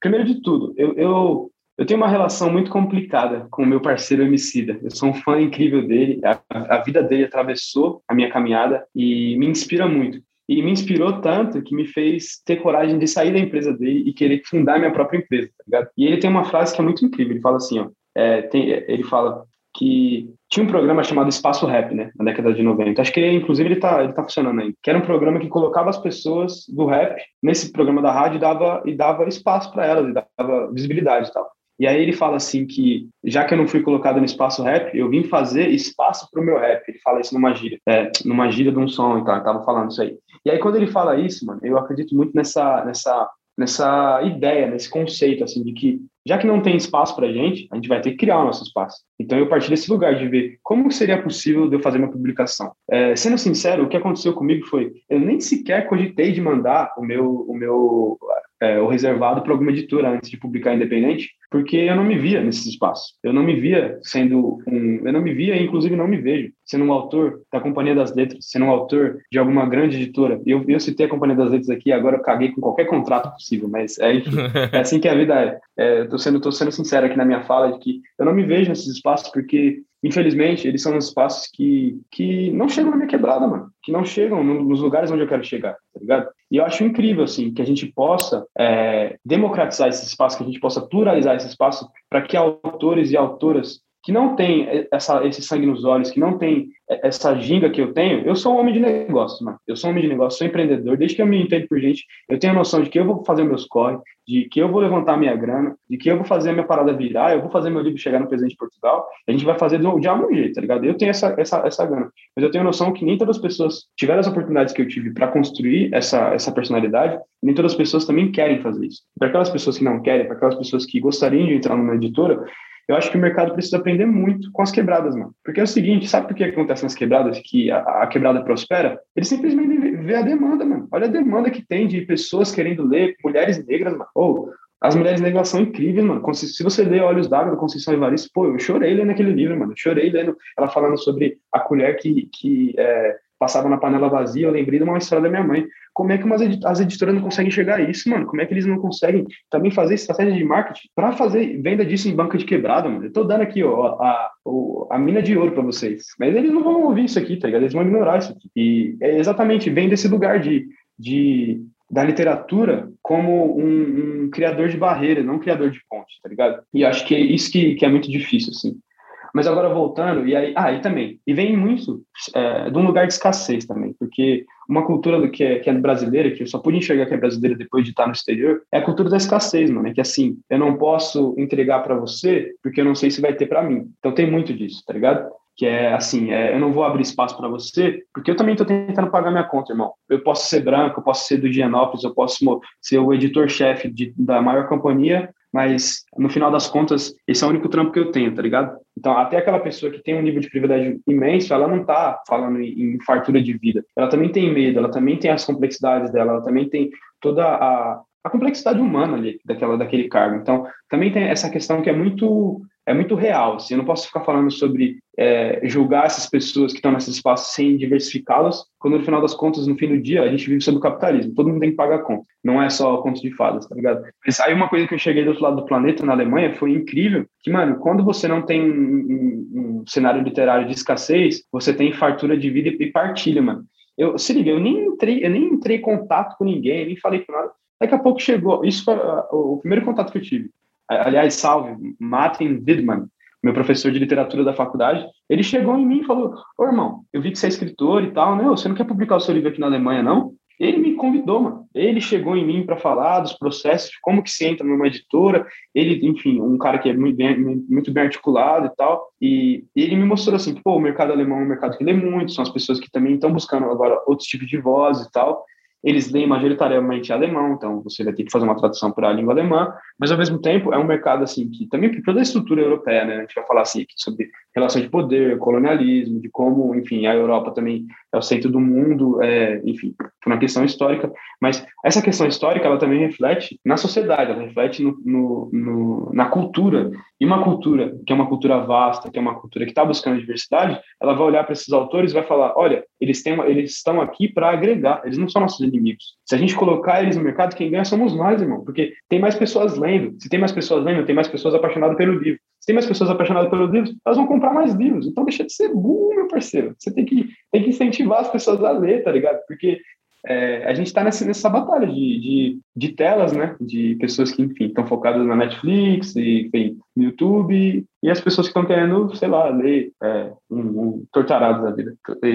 primeiro de tudo, eu, eu, eu tenho uma relação muito complicada com o meu parceiro Emicida. Eu sou um fã incrível dele, a, a vida dele atravessou a minha caminhada e me inspira muito. E me inspirou tanto que me fez ter coragem de sair da empresa dele e querer fundar minha própria empresa, tá ligado? E ele tem uma frase que é muito incrível, ele fala assim, ó, é, tem, ele fala que tinha um programa chamado Espaço Rap, né, na década de 90. Acho que, inclusive, ele tá, ele tá funcionando aí. Que era um programa que colocava as pessoas do rap nesse programa da rádio e dava, e dava espaço para elas, e dava visibilidade e tal. E aí ele fala assim que, já que eu não fui colocado no espaço rap, eu vim fazer espaço para o meu rap. Ele fala isso numa gíria, é, numa gíria de um som, então, eu tava falando isso aí. E aí quando ele fala isso, mano, eu acredito muito nessa, nessa, nessa ideia, nesse conceito, assim, de que já que não tem espaço para gente, a gente vai ter que criar o nosso espaço. Então eu parti desse lugar de ver como seria possível eu fazer uma publicação. É, sendo sincero, o que aconteceu comigo foi, eu nem sequer cogitei de mandar o meu, o meu é, o reservado para alguma editora antes de publicar independente, porque eu não me via nesse espaço. Eu não me via sendo um, eu não me via, inclusive não me vejo sendo um autor da Companhia das Letras, sendo um autor de alguma grande editora. Eu, eu citei a Companhia das Letras aqui, agora eu caguei com qualquer contrato possível, mas é, enfim, é assim que a vida é. é tô sendo, tô sendo sincero aqui na minha fala de que eu não me vejo nesses espaços porque infelizmente, eles são os espaços que, que não chegam na minha quebrada, mano. Que não chegam nos lugares onde eu quero chegar, tá ligado? E eu acho incrível, assim, que a gente possa é, democratizar esse espaço, que a gente possa pluralizar esse espaço para que autores e autoras que não têm essa, esse sangue nos olhos, que não tem essa ginga que eu tenho, eu sou um homem de negócio, mano. Eu sou um homem de negócio, sou empreendedor. Desde que eu me entendo por gente, eu tenho a noção de que eu vou fazer meus corre, de que eu vou levantar minha grana, de que eu vou fazer minha parada virar, eu vou fazer meu livro chegar no presidente de Portugal. A gente vai fazer de, de algum jeito, tá ligado? Eu tenho essa, essa, essa grana. Mas eu tenho a noção que nem todas as pessoas tiveram as oportunidades que eu tive para construir essa, essa personalidade, nem todas as pessoas também querem fazer isso. Para aquelas pessoas que não querem, para aquelas pessoas que gostariam de entrar numa editora, eu acho que o mercado precisa aprender muito com as quebradas, mano. Porque é o seguinte, sabe por que acontece nas quebradas que a, a quebrada prospera? Eles simplesmente vê a demanda, mano. Olha a demanda que tem de pessoas querendo ler, mulheres negras, mano. Ou as mulheres negras são incríveis, mano. Se você ler Olhos d'Água da Conceição Evaristo, pô, eu chorei lendo aquele livro, mano. Eu chorei lendo ela falando sobre a colher que, que é, passava na panela vazia. Eu lembrei de uma história da minha mãe. Como é que umas as editoras não conseguem enxergar isso, mano? Como é que eles não conseguem também fazer estratégia de marketing para fazer venda disso em banca de quebrada, mano? Eu tô dando aqui, ó, a, a mina de ouro para vocês. Mas eles não vão ouvir isso aqui, tá ligado? Eles vão ignorar isso aqui. E é exatamente, vem desse lugar de, de da literatura como um, um, criador de barreira, não um criador de ponte, tá ligado? E acho que é isso que, que é muito difícil, assim. Mas agora voltando, e aí, ah, e também, e vem muito é, de um lugar de escassez também, porque uma cultura do que é, que é brasileira, que eu só pude enxergar que é brasileira depois de estar no exterior, é a cultura da escassez, mano. É que assim, eu não posso entregar para você porque eu não sei se vai ter para mim. Então tem muito disso, tá ligado? que é assim, é, eu não vou abrir espaço para você, porque eu também estou tentando pagar minha conta, irmão. Eu posso ser branco, eu posso ser do Gianópolis, eu posso ser o editor-chefe da maior companhia, mas no final das contas, esse é o único trampo que eu tenho, tá ligado? Então, até aquela pessoa que tem um nível de privilégio imenso, ela não tá falando em, em fartura de vida. Ela também tem medo, ela também tem as complexidades dela, ela também tem toda a, a complexidade humana ali, daquela, daquele cargo. Então, também tem essa questão que é muito é muito real. Assim, eu não posso ficar falando sobre é, julgar essas pessoas que estão nesse espaço sem diversificá-las, quando no final das contas, no fim do dia, a gente vive sobre o capitalismo. Todo mundo tem que pagar conta. Não é só conto de fadas, tá ligado? Mas aí uma coisa que eu cheguei do outro lado do planeta, na Alemanha, foi incrível, que, mano, quando você não tem um, um, um cenário literário de escassez, você tem fartura de vida e partilha, mano. Eu, se liga, eu nem entrei, eu nem entrei em contato com ninguém, nem falei com nada. Daqui a pouco chegou, isso foi o primeiro contato que eu tive aliás, salve, Martin Widman, meu professor de literatura da faculdade, ele chegou em mim e falou: Ô irmão, eu vi que você é escritor e tal, né? Você não quer publicar o seu livro aqui na Alemanha, não? Ele me convidou, mano. Ele chegou em mim para falar dos processos, de como que se entra numa editora. Ele, enfim, um cara que é muito bem, muito bem articulado e tal. E ele me mostrou assim, pô, o mercado alemão é um mercado que lê muito, são as pessoas que também estão buscando agora outros tipos de voz e tal eles leem majoritariamente alemão, então você vai ter que fazer uma tradução para a língua alemã, mas ao mesmo tempo é um mercado assim que também por toda a estrutura europeia, né? A gente vai falar assim sobre relação de poder, colonialismo, de como, enfim, a Europa também é o centro do mundo, é, enfim, por uma questão histórica, mas essa questão histórica ela também reflete na sociedade, ela reflete no, no, no na cultura e uma cultura que é uma cultura vasta, que é uma cultura que está buscando diversidade, ela vai olhar para esses autores e vai falar, olha, eles têm eles estão aqui para agregar, eles não são nossos inimigos. Se a gente colocar eles no mercado, quem ganha somos nós, irmão, porque tem mais pessoas lendo. Se tem mais pessoas lendo, tem mais pessoas apaixonadas pelo livro. Tem mais pessoas apaixonadas pelo livro, elas vão comprar mais livros. Então deixa de ser burro, meu parceiro. Você tem que, tem que incentivar as pessoas a ler, tá ligado? Porque é, a gente está nessa, nessa batalha de, de, de, telas, né? De pessoas que, enfim, estão focadas na Netflix e, enfim, no YouTube, e as pessoas que estão querendo, sei lá, ler é, um, um Tortarado da vida.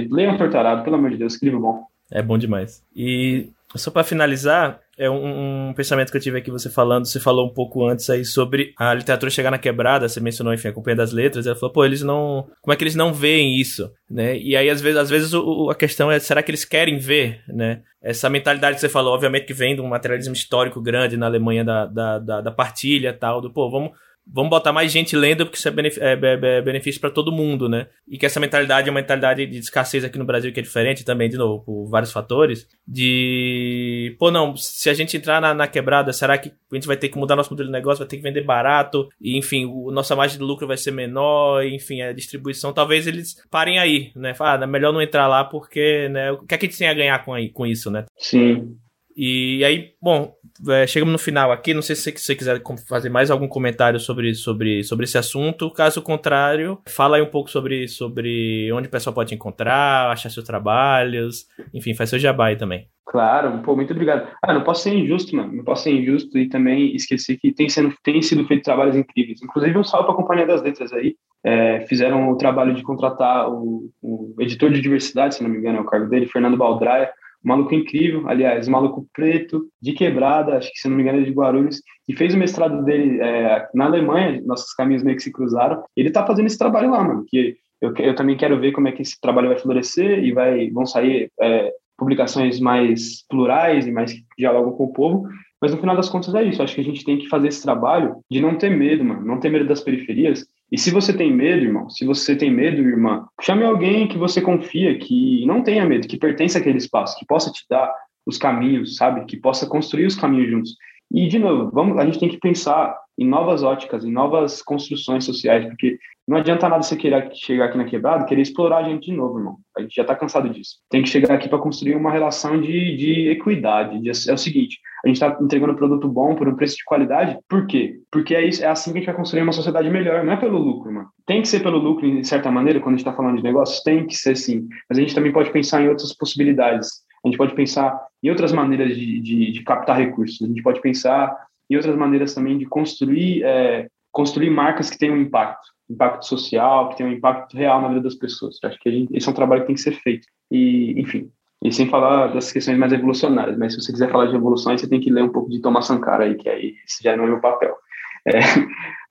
Leiam Tortarado, pelo amor de Deus, escreva bom. É bom demais. E só para finalizar, é um, um, pensamento que eu tive aqui você falando, você falou um pouco antes aí sobre a literatura chegar na quebrada, você mencionou, enfim, a Companhia das Letras, ela falou, pô, eles não, como é que eles não veem isso, né? E aí, às vezes, às vezes o, a questão é, será que eles querem ver, né? Essa mentalidade que você falou, obviamente que vem de um materialismo histórico grande na Alemanha da, da, da, da partilha tal, do, pô, vamos vamos botar mais gente lendo porque isso é, é, é, é benefício para todo mundo, né? E que essa mentalidade é uma mentalidade de escassez aqui no Brasil que é diferente também, de novo, por vários fatores. De, pô, não, se a gente entrar na, na quebrada, será que a gente vai ter que mudar nosso modelo de negócio, vai ter que vender barato, e enfim, o, nossa margem de lucro vai ser menor, e, enfim, a distribuição, talvez eles parem aí, né? Falar, ah, é melhor não entrar lá porque, né, o que é que a gente tem a ganhar com, aí, com isso, né? Sim. E aí, bom, é, chegamos no final aqui. Não sei se você quiser fazer mais algum comentário sobre, sobre, sobre esse assunto. Caso contrário, fala aí um pouco sobre, sobre onde o pessoal pode encontrar, achar seus trabalhos. Enfim, faz seu jabá aí também. Claro, pô, muito obrigado. Ah, não posso ser injusto, mano. Não posso ser injusto e também esquecer que tem, sendo, tem sido feito trabalhos incríveis. Inclusive, um salve para a Companhia das Letras aí. É, fizeram o trabalho de contratar o, o editor de diversidade, se não me engano, é o cargo dele, Fernando Baldraia maluco incrível, aliás, maluco preto, de quebrada, acho que se não me engano é de Guarulhos, e fez o mestrado dele é, na Alemanha, nossos caminhos meio que se cruzaram. Ele tá fazendo esse trabalho lá, mano, que eu, eu também quero ver como é que esse trabalho vai florescer e vai, vão sair é, publicações mais plurais e mais que dialogam com o povo. Mas no final das contas é isso. Acho que a gente tem que fazer esse trabalho de não ter medo, mano, não ter medo das periferias e se você tem medo, irmão, se você tem medo, irmã, chame alguém que você confia, que não tenha medo, que pertence àquele espaço, que possa te dar os caminhos, sabe? Que possa construir os caminhos juntos. E, de novo, vamos, a gente tem que pensar em novas óticas, em novas construções sociais, porque não adianta nada você querer chegar aqui na quebrada, querer explorar a gente de novo, irmão. A gente já está cansado disso. Tem que chegar aqui para construir uma relação de, de equidade. De, é o seguinte, a gente está entregando um produto bom por um preço de qualidade. Por quê? Porque é, isso, é assim que a gente vai construir uma sociedade melhor. Não é pelo lucro, mano. Tem que ser pelo lucro, de certa maneira, quando a gente está falando de negócios, tem que ser sim. Mas a gente também pode pensar em outras possibilidades. A gente pode pensar em outras maneiras de, de, de captar recursos. A gente pode pensar em outras maneiras também de construir, é, construir marcas que tenham impacto impacto social, que tem um impacto real na vida das pessoas. Eu acho que gente, esse é um trabalho que tem que ser feito. E, enfim, e sem falar das questões mais evolucionárias, mas se você quiser falar de evoluções, você tem que ler um pouco de Thomas Sankara aí, que aí esse já não é meu papel. É,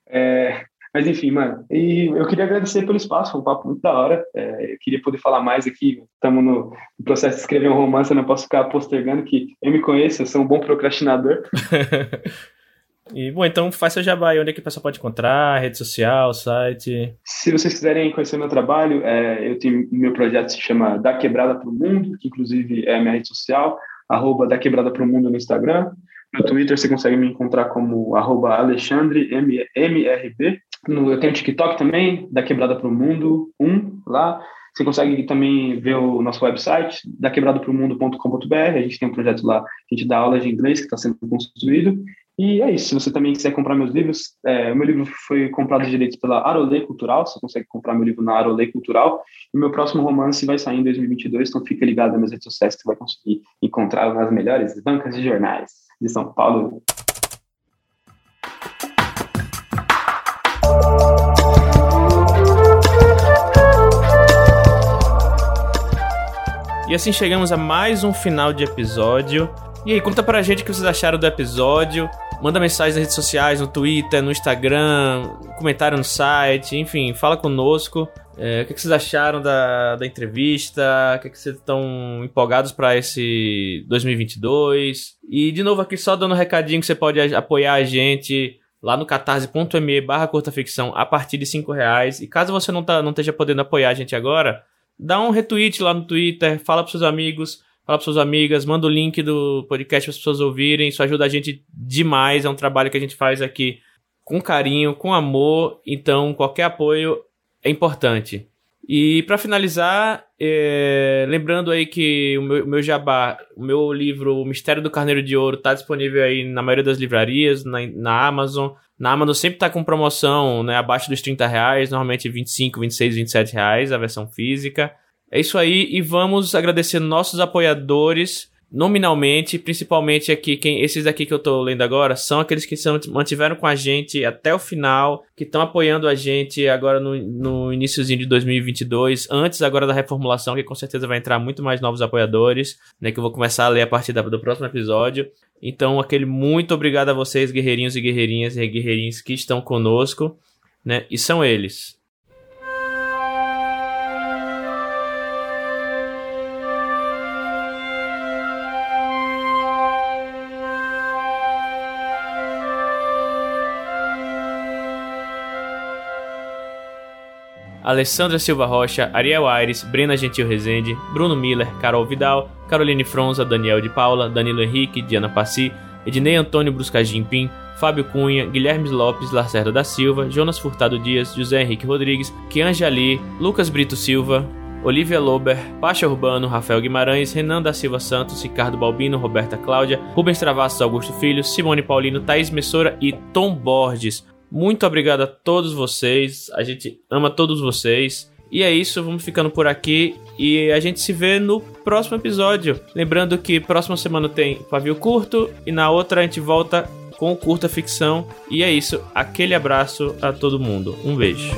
é, mas enfim, mano, e eu queria agradecer pelo espaço, foi um papo muito da hora. É, eu queria poder falar mais aqui. Estamos no, processo de escrever um romance, eu não posso ficar postergando, que eu me conheço, eu sou um bom procrastinador. E, bom, então faz seu jabá aí, onde é que o pessoal pode encontrar, rede social, site. Se vocês quiserem conhecer meu trabalho, é, eu tenho meu projeto se chama Da Quebrada para o Mundo, que inclusive é a minha rede social, arroba Da Quebrada para o Mundo no Instagram. No Twitter você consegue me encontrar como arroba Alexandre MRB. No, eu tenho TikTok também, Da Quebrada para o Mundo 1 lá. Você consegue também ver o nosso website, daquebradopromundo.com.br. A gente tem um projeto lá, a gente dá aulas de inglês que está sendo construído. E é isso. Se você também quiser comprar meus livros, é, o meu livro foi comprado direito pela Arolê Cultural. Você consegue comprar meu livro na Arolê Cultural. E meu próximo romance vai sair em 2022. Então fica ligado nas minhas redes sociais que você vai conseguir encontrá-lo nas melhores bancas de jornais de São Paulo. E assim chegamos a mais um final de episódio. E aí, conta pra gente o que vocês acharam do episódio. Manda mensagem nas redes sociais, no Twitter, no Instagram, comentário no site, enfim, fala conosco. É, o que, vocês acharam da, da entrevista? O que, que vocês estão empolgados para esse 2022? E de novo aqui só dando um recadinho que você pode apoiar a gente lá no catarse.me barra ficção a partir de 5 reais. E caso você não, tá, não esteja podendo apoiar a gente agora, dá um retweet lá no Twitter, fala pros seus amigos, fala para suas amigas, manda o link do podcast para as pessoas ouvirem. Isso ajuda a gente demais. É um trabalho que a gente faz aqui com carinho, com amor. Então, qualquer apoio é importante. E para finalizar, é... lembrando aí que o meu, meu, jabá, o meu livro O Mistério do Carneiro de Ouro está disponível aí na maioria das livrarias, na, na Amazon. Na Amazon sempre está com promoção, né, abaixo dos 30 reais, normalmente 25, 26, 27 reais a versão física. É isso aí e vamos agradecer nossos apoiadores nominalmente, principalmente aqui, quem, esses aqui que eu tô lendo agora, são aqueles que são, mantiveram com a gente até o final, que estão apoiando a gente agora no, no iníciozinho de 2022, antes agora da reformulação, que com certeza vai entrar muito mais novos apoiadores, né, que eu vou começar a ler a partir da, do próximo episódio. Então, aquele muito obrigado a vocês, guerreirinhos e guerreirinhas e guerreirinhos que estão conosco, né, e são eles. Alessandra Silva Rocha, Ariel Aires, Brena Gentil Rezende, Bruno Miller, Carol Vidal, Caroline Fronza, Daniel de Paula, Danilo Henrique, Diana Passi, Ednei Antônio Bruscagim Pim, Fábio Cunha, Guilherme Lopes, Lacerda da Silva, Jonas Furtado Dias, José Henrique Rodrigues, Kian Jali, Lucas Brito Silva, Olivia Lober, Pacha Urbano, Rafael Guimarães, Renan da Silva Santos, Ricardo Balbino, Roberta Cláudia, Rubens Travassos Augusto Filho, Simone Paulino, Thaís Messora e Tom Borges. Muito obrigado a todos vocês. A gente ama todos vocês. E é isso, vamos ficando por aqui e a gente se vê no próximo episódio. Lembrando que próxima semana tem pavio curto e na outra a gente volta com curta ficção. E é isso, aquele abraço a todo mundo. Um beijo.